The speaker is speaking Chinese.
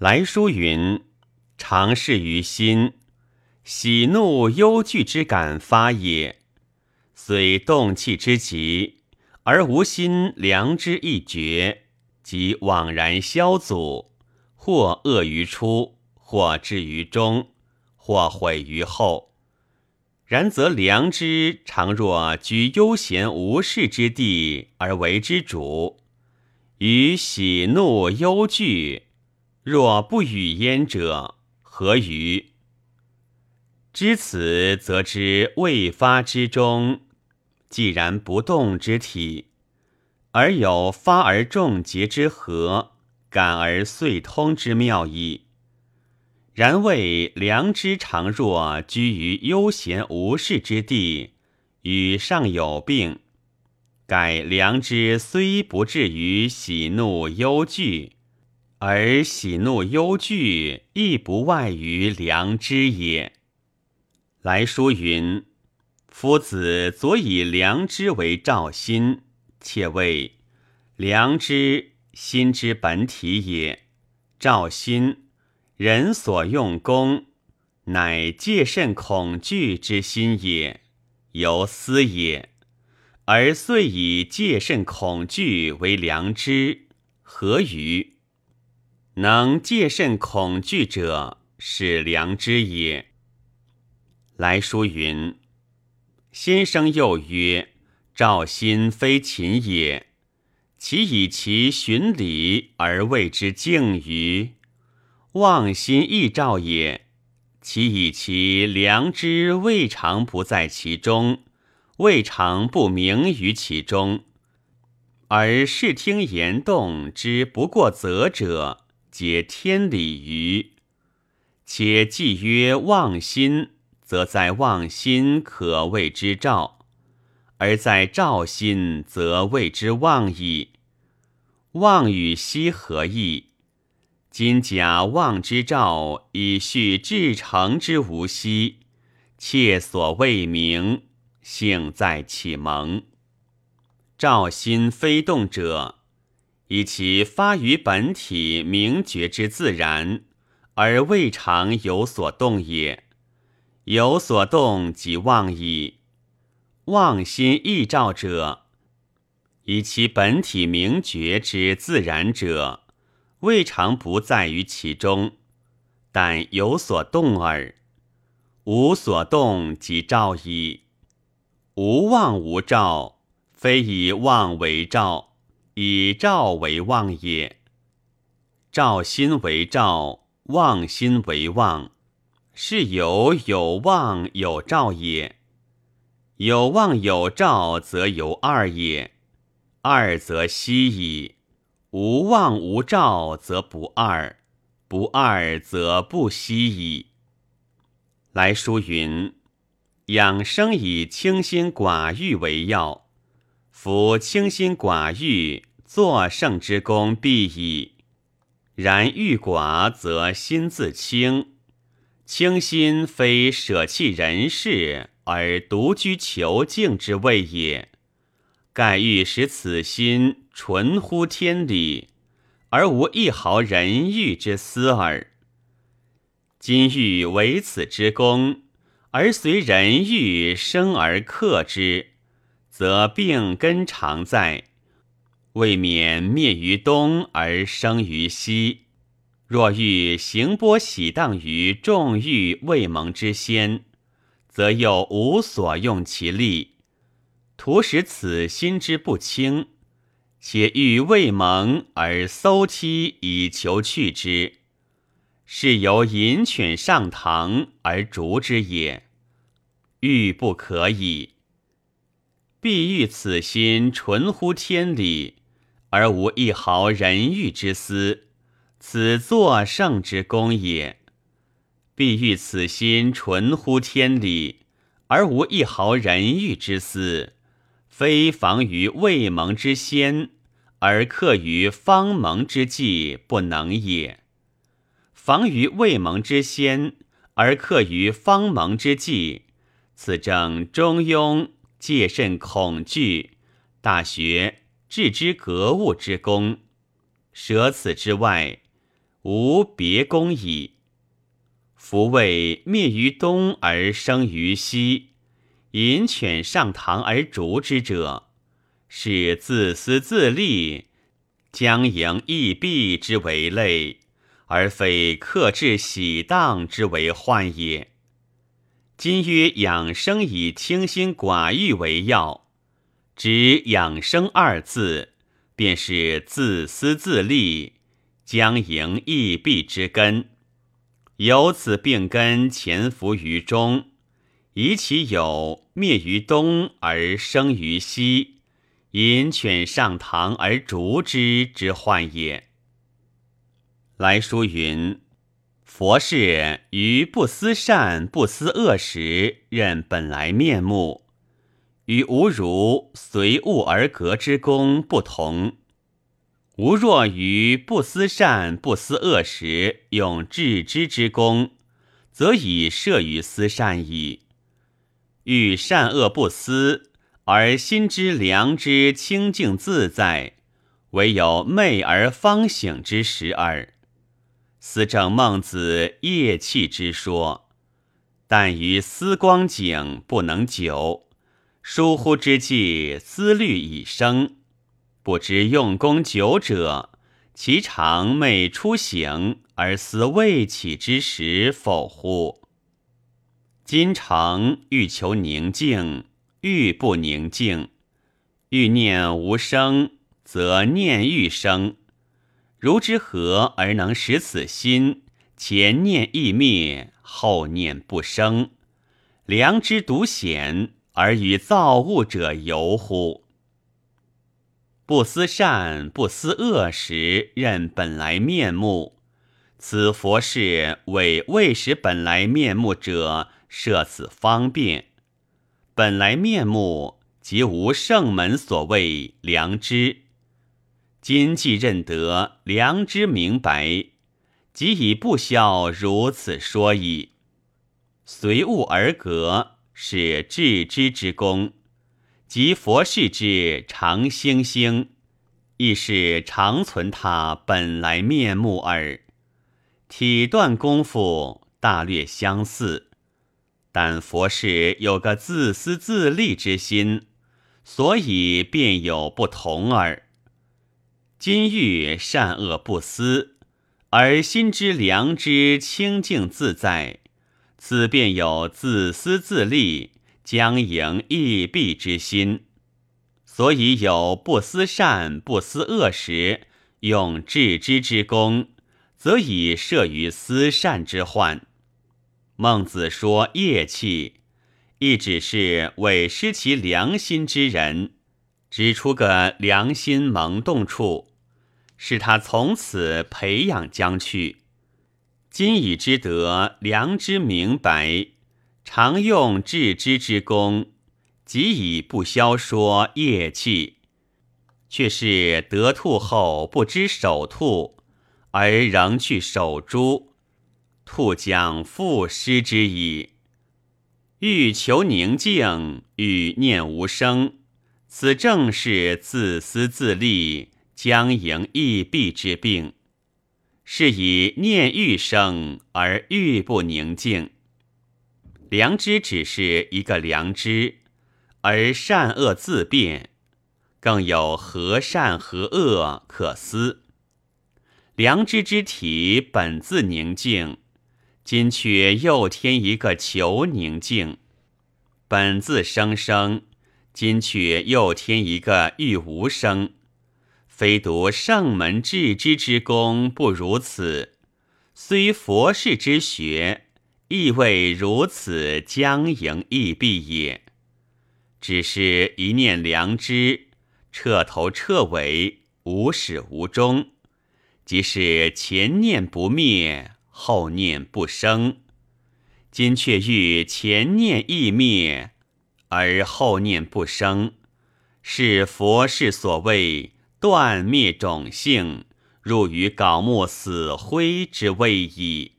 来书云：“常事于心，喜怒忧惧之感发也。虽动气之极，而无心良知一绝，即枉然消阻，或恶于初，或至于中，或毁于后。然则良知常若居悠闲无事之地而为之主，于喜怒忧惧。”若不与焉者，何于？知此，则知未发之中，既然不动之体，而有发而众结之和，感而遂通之妙矣。然谓良知常若居于悠闲无事之地，与上有病，盖良知虽不至于喜怒忧惧。而喜怒忧惧亦不外于良知也。来书云：“夫子左以良知为照心，且谓良知心之本体也。照心，人所用功，乃戒慎恐惧之心也，由思也。而遂以戒慎恐惧为良知，何于？”能戒慎恐惧者，是良知也。来书云：“先生又曰：‘照心非秦也，其以其循理而谓之敬于？忘心亦照也，其以其良知未尝不在其中，未尝不明于其中，而视听言动之不过则者。’”皆天理于，且既曰妄心，则在妄心可谓之兆；而在兆心，则谓之妄矣。妄与息何异？今假妄之兆，以续至诚之无息，切所未明，幸在启蒙。兆心非动者。以其发于本体明觉之自然，而未尝有所动也。有所动即妄矣。妄心臆照者，以其本体明觉之自然者，未尝不在于其中，但有所动耳。无所动即照矣。无妄无照，非以妄为照。以照为望也，照心为照，望心为望，是有有望有照也。有望有照，则有二也。二则息矣。无望无照，则不二；不二，则不息矣。来书云：养生以清心寡欲为要，夫清心寡欲。作圣之功必矣。然欲寡，则心自清。清心非舍弃人事而独居求静之谓也。盖欲使此心纯乎天理，而无一毫人欲之思耳。今欲为此之功，而随人欲生而克之，则病根常在。未免灭于东而生于西。若欲行波喜荡于众欲未蒙之先，则又无所用其力，徒使此心之不清。且欲未蒙而搜梯以求去之，是由引犬上堂而逐之也。欲不可以。必欲此心纯乎天理。而无一毫人欲之思，此作圣之功也。必欲此心纯乎天理，而无一毫人欲之思，非防于未蒙之先，而克于方蒙之际不能也。防于未蒙之先，而克于方蒙之际，此正中庸戒慎恐惧大学。置之格物之功，舍此之外，无别功矣。夫谓灭于东而生于西，引犬上堂而逐之者，是自私自利，将迎义弊之为类，而非克制喜当之为患也。今曰养生以清心寡欲为要，指养生二字，便是自私自利，将迎义弊之根。由此病根潜伏于中，以其有灭于东而生于西，引犬上堂而逐之之患也。来书云：佛是于不思善不思恶时，认本来面目，与吾如随物而格之功不同。吾若于不思善不思恶时用致知之功，则已摄于思善矣。欲善恶不思，而心之良知清净自在，唯有昧而方醒之时耳。思正孟子夜气之说，但于思光景不能久，疏忽之际思虑已生。不知用功久者，其常寐初醒而思未起之时否乎？今常欲求宁静，欲不宁静，欲念无声，则念欲生。如之何而能使此心前念易灭，后念不生？良知独显而与造物者游乎？不思善不思恶时，认本来面目。此佛事为未识本来面目者设此方便。本来面目即无圣门所谓良知。今既认得良知明白，即已不消如此说矣。随物而格，是致知之功。即佛事之常星星，亦是常存他本来面目耳。体断功夫大略相似，但佛事有个自私自利之心，所以便有不同耳。今欲善恶不思，而心之良知清净自在，此便有自私自利。将盈益弊之心，所以有不思善不思恶时，用致知之功，则以摄于思善之患。孟子说业气，亦只是为失其良心之人，指出个良心萌动处，使他从此培养将去。今已知得良知明白。常用致知之功，即以不消说业气，却是得兔后不知守兔，而仍去守株，兔将复失之矣。欲求宁静，欲念无声，此正是自私自利、将迎易弊之病。是以念欲生，而欲不宁静。良知只是一个良知，而善恶自变，更有何善何恶可思。良知之体本自宁静，今却又添一个求宁静；本自生生，今却又添一个欲无生。非独圣门至知之功不如此，虽佛事之学。亦未如此将迎亦必也，只是一念良知，彻头彻尾，无始无终，即是前念不灭，后念不生。今却欲前念亦灭，而后念不生，是佛事所谓断灭种性，入于槁木死灰之位矣。